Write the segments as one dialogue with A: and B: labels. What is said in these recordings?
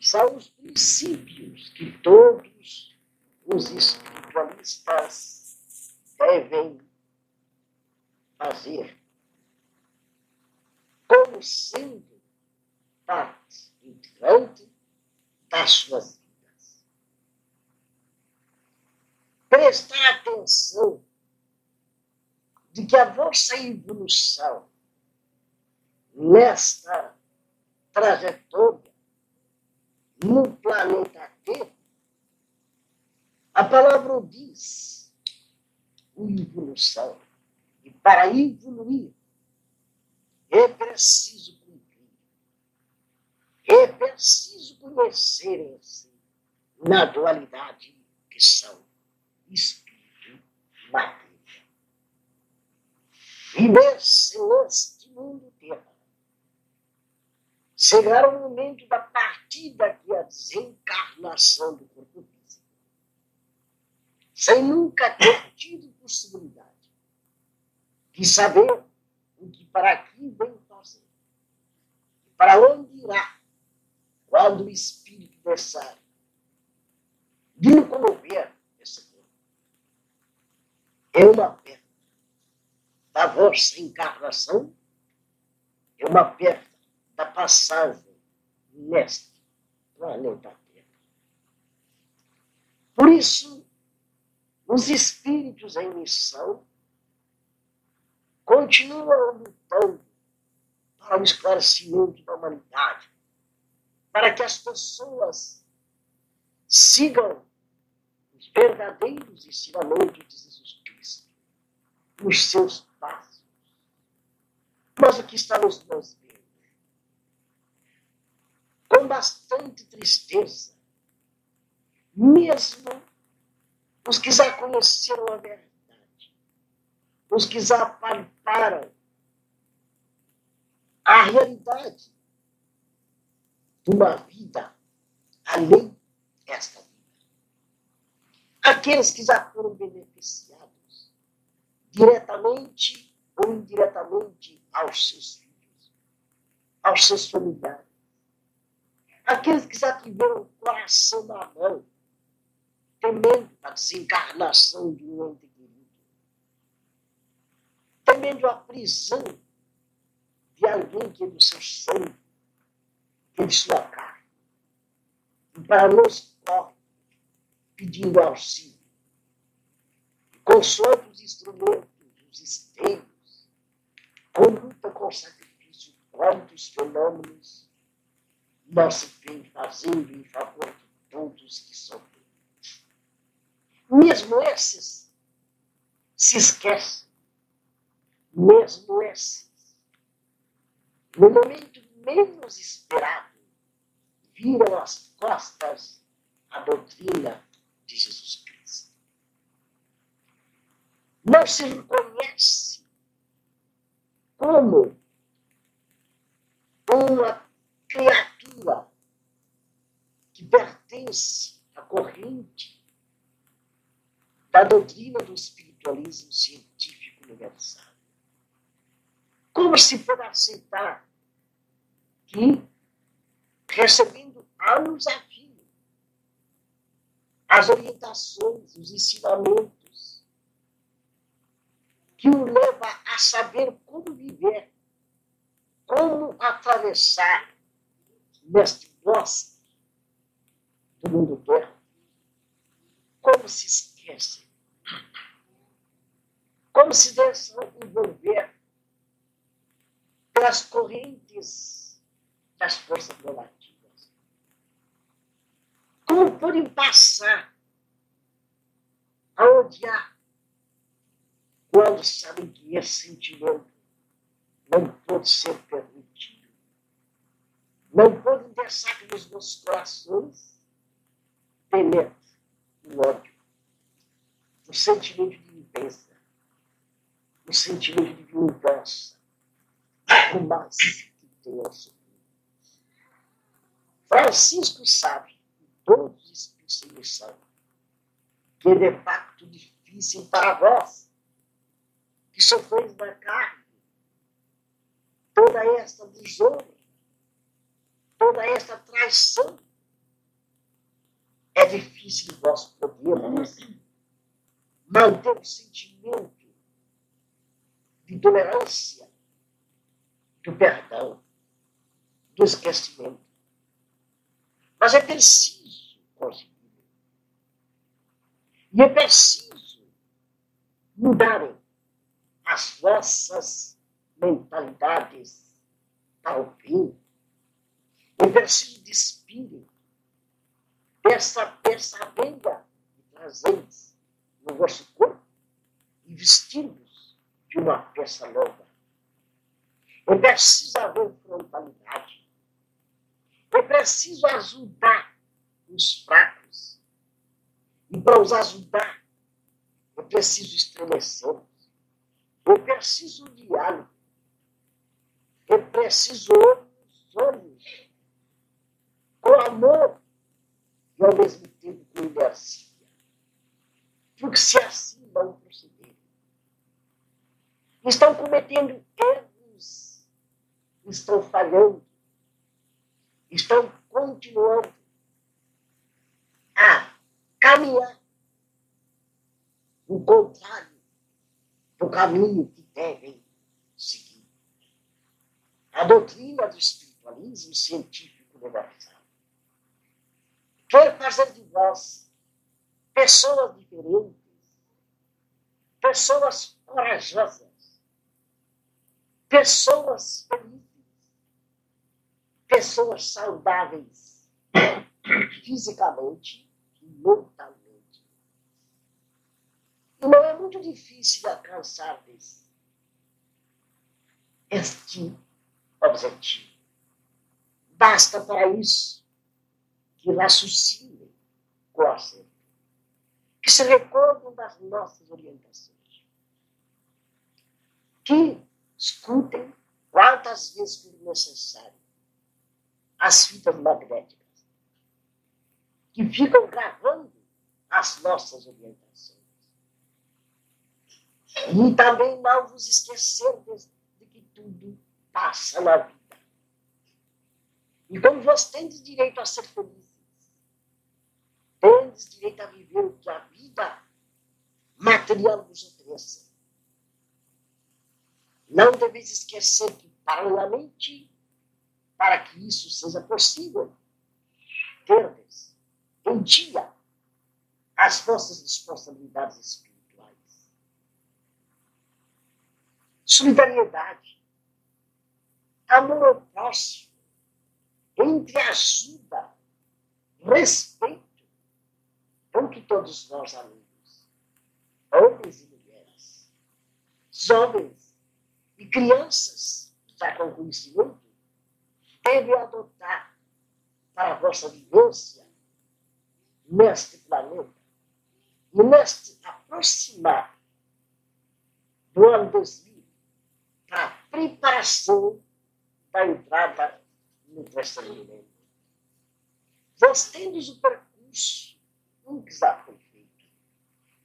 A: são os princípios que todos os espiritualistas devem fazer como sendo parte integrante das suas vidas. Prestar atenção de que a vossa evolução nesta trajetória no planeta Terra, a palavra diz evolução. E para evoluir, é preciso cumprir, é preciso conhecer-se na dualidade que são espírito e matéria. E nesse, neste mundo terra, chegará o momento da partida que é a desencarnação do corpo físico, sem nunca ter tido possibilidade de saber o que para aqui vem fazer, para onde irá quando o espírito deixar de me comover esse corpo. É uma perda. Da vossa encarnação, é uma perda da passagem neste planeta Terra. Por isso, os espíritos em missão continuam lutando para o esclarecimento da humanidade, para que as pessoas sigam os verdadeiros ensinamentos de Jesus Cristo, os seus passos. Mas o que estamos nós vendo? Bastante tristeza, mesmo os que já conheceram a verdade, os que já palparam a realidade de uma vida além desta vida. Aqueles que já foram beneficiados diretamente ou indiretamente aos seus filhos, aos seus familiares Aqueles que já tiveram o coração na mão, temendo a desencarnação de um ente querido, temendo a prisão de alguém que é do seu sangue, que é de sua carne, e para nos corre pedindo auxílio. com os instrumentos, os esteios, com luta, com sacrifício, quantos fenômenos nosso bem fazendo em favor de todos que sofrem. Mesmo esses se esquecem, mesmo esses, no momento menos esperado, viram as costas à doutrina de Jesus Cristo. Não se reconhece como uma criatura que pertence à corrente da doutrina do espiritualismo científico universal. Como se pode aceitar que, recebendo anos a fio, as orientações, os ensinamentos, que o leva a saber como viver, como atravessar neste bosque do mundo terra, como se esquecem, como se deixam envolver pelas correntes das forças relativas. Como podem passar a odiar quando sabem que esse sentimento não pode ser permitido? Não podem deixar nos nossos corações. Penetre o ódio, o sentimento de inveja, o sentimento de vingança, o mais que tem ao Francisco sabe, todos os espíritos são, que é de facto difícil para vós, que sofreis da carne, toda esta desonra, toda esta traição é difícil nós podermos manter o sentimento de tolerância, do perdão, do esquecimento. Mas é preciso conseguir. E é preciso mudarem as vossas mentalidades para o bem. É preciso despirem dessa, venda de prazeres no vosso corpo e vestir-vos de uma peça nova. É preciso haver frontalidade. É preciso ajudar os fracos. E para os ajudar, é preciso estremecê-los. É preciso diálogo. É preciso com amor e ao mesmo tempo com inercia. Porque se assim não proceder, estão cometendo erros, estão falhando, estão continuando a caminhar no contrário do caminho que devem seguir. A doutrina do espiritualismo científico universal quer fazer de vós pessoas diferentes, pessoas corajosas, pessoas felizes, pessoas saudáveis. Fisicamente e mentalmente. E não é muito difícil alcançar este objetivo. Basta para isso que raciocinem com a que se recordam das nossas orientações, que escutem quantas vezes for necessário as fitas magnéticas, que ficam gravando as nossas orientações. E também não vos esquecer de, que tudo passa na vida. E como vós tendes direito a ser felizes, tendes direito a viver o que a vida material vos oferece. Não deveis esquecer que, paralelamente, para que isso seja possível, terdes em dia as vossas responsabilidades espirituais. Solidariedade, amor ao próximo, entre ajuda, respeito, com que todos nós amigos, homens e mulheres, jovens e crianças já com conhecimento, devem adotar para a vossa vivência neste planeta e neste aproximar do ano 2000 para a preparação da entrada no milênio. Nós temos o percurso já foi feito.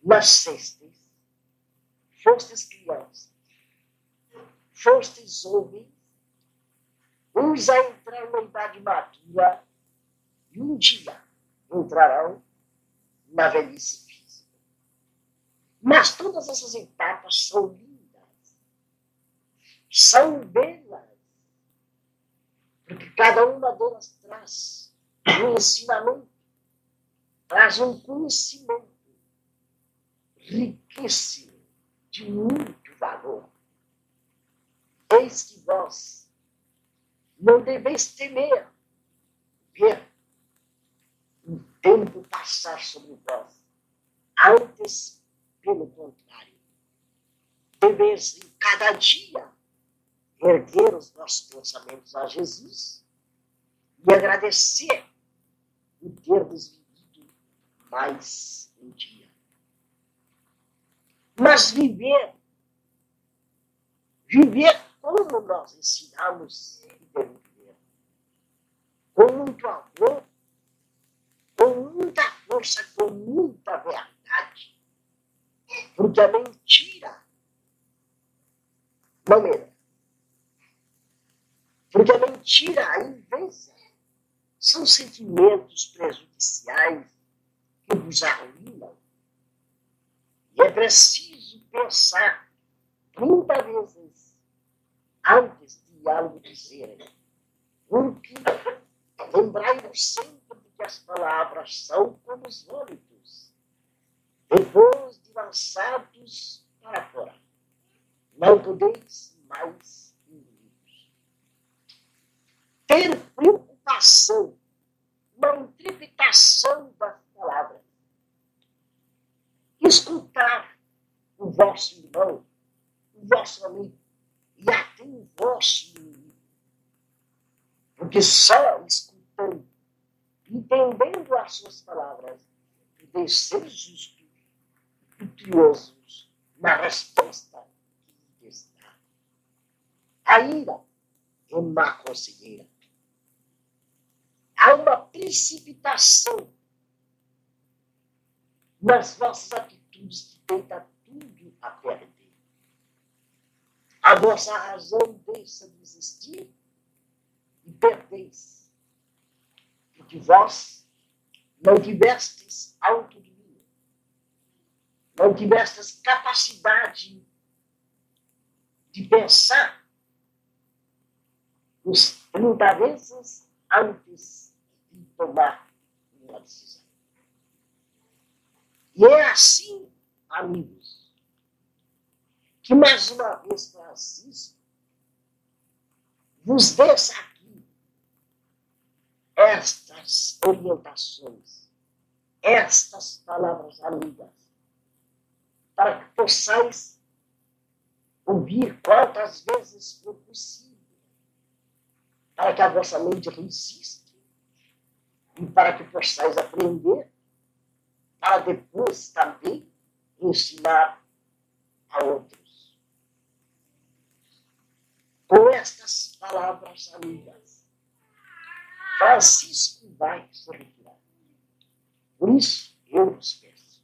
A: Nascestes, fostes crianças, fostes homens, uns a entrar na idade madura e um dia entrarão na velhice física. Mas todas essas etapas são lindas, são belas, porque cada uma delas traz um ensinamento traz um conhecimento riquíssimo, de muito valor. Eis que vós não deveis temer ver o tempo passar sobre vós. Antes, pelo contrário, deveis em cada dia erguer os vossos pensamentos a Jesus e agradecer o termos mais um dia. Mas viver, viver como nós ensinamos devemos viver, com muito amor, com muita força, com muita verdade. Porque a mentira não merece. Porque a mentira, a inveja, são sentimentos prejudiciais vos arruinam. E é preciso pensar 30 vezes antes de algo dizerem. Porque lembrai-vos sempre de que as palavras são como os vômitos, depois de lançados para fora. Não podeis mais engolir. Ter preocupação, uma interpretação das palavras. Escutar o vosso irmão, o vosso amigo e até o vosso inimigo. Porque só escutando, entendendo as suas palavras, podeis ser justos, virtuosos na resposta que lhes dá. A ira é má conselheira. Há uma precipitação nas vossas atitudes que deita tudo a perder. A vossa razão deixa de existir e perdeis. Porque vós não tivestes autodomínio, não tivestes capacidade de pensar os 30 vezes antes de tomar uma decisão. E é assim, amigos, que mais uma vez Francisco vos deixa aqui estas orientações, estas palavras amigas, para que possais ouvir quantas vezes for possível, para que a vossa mente resista e para que possais aprender para depois também ensinar a outros. Com estas palavras amigas, Francisco vai se retirar. Por isso, eu vos peço,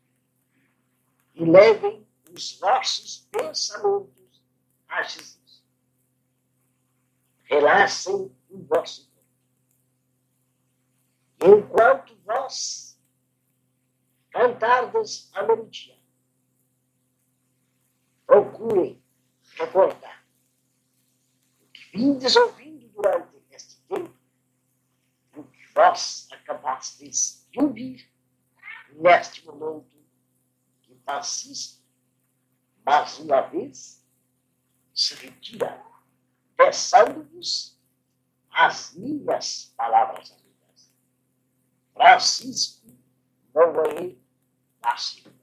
A: e levem os vossos pensamentos a Jesus. Relaxem o vosso corpo. Enquanto vós cantardes a melodia. Procurem recordar o que vindes ouvindo durante este tempo, o que vós acabastes de ouvir neste momento que Francisco, mais uma vez, se retira, deixando-vos as minhas palavras amigas. Francisco, não ganhei last year.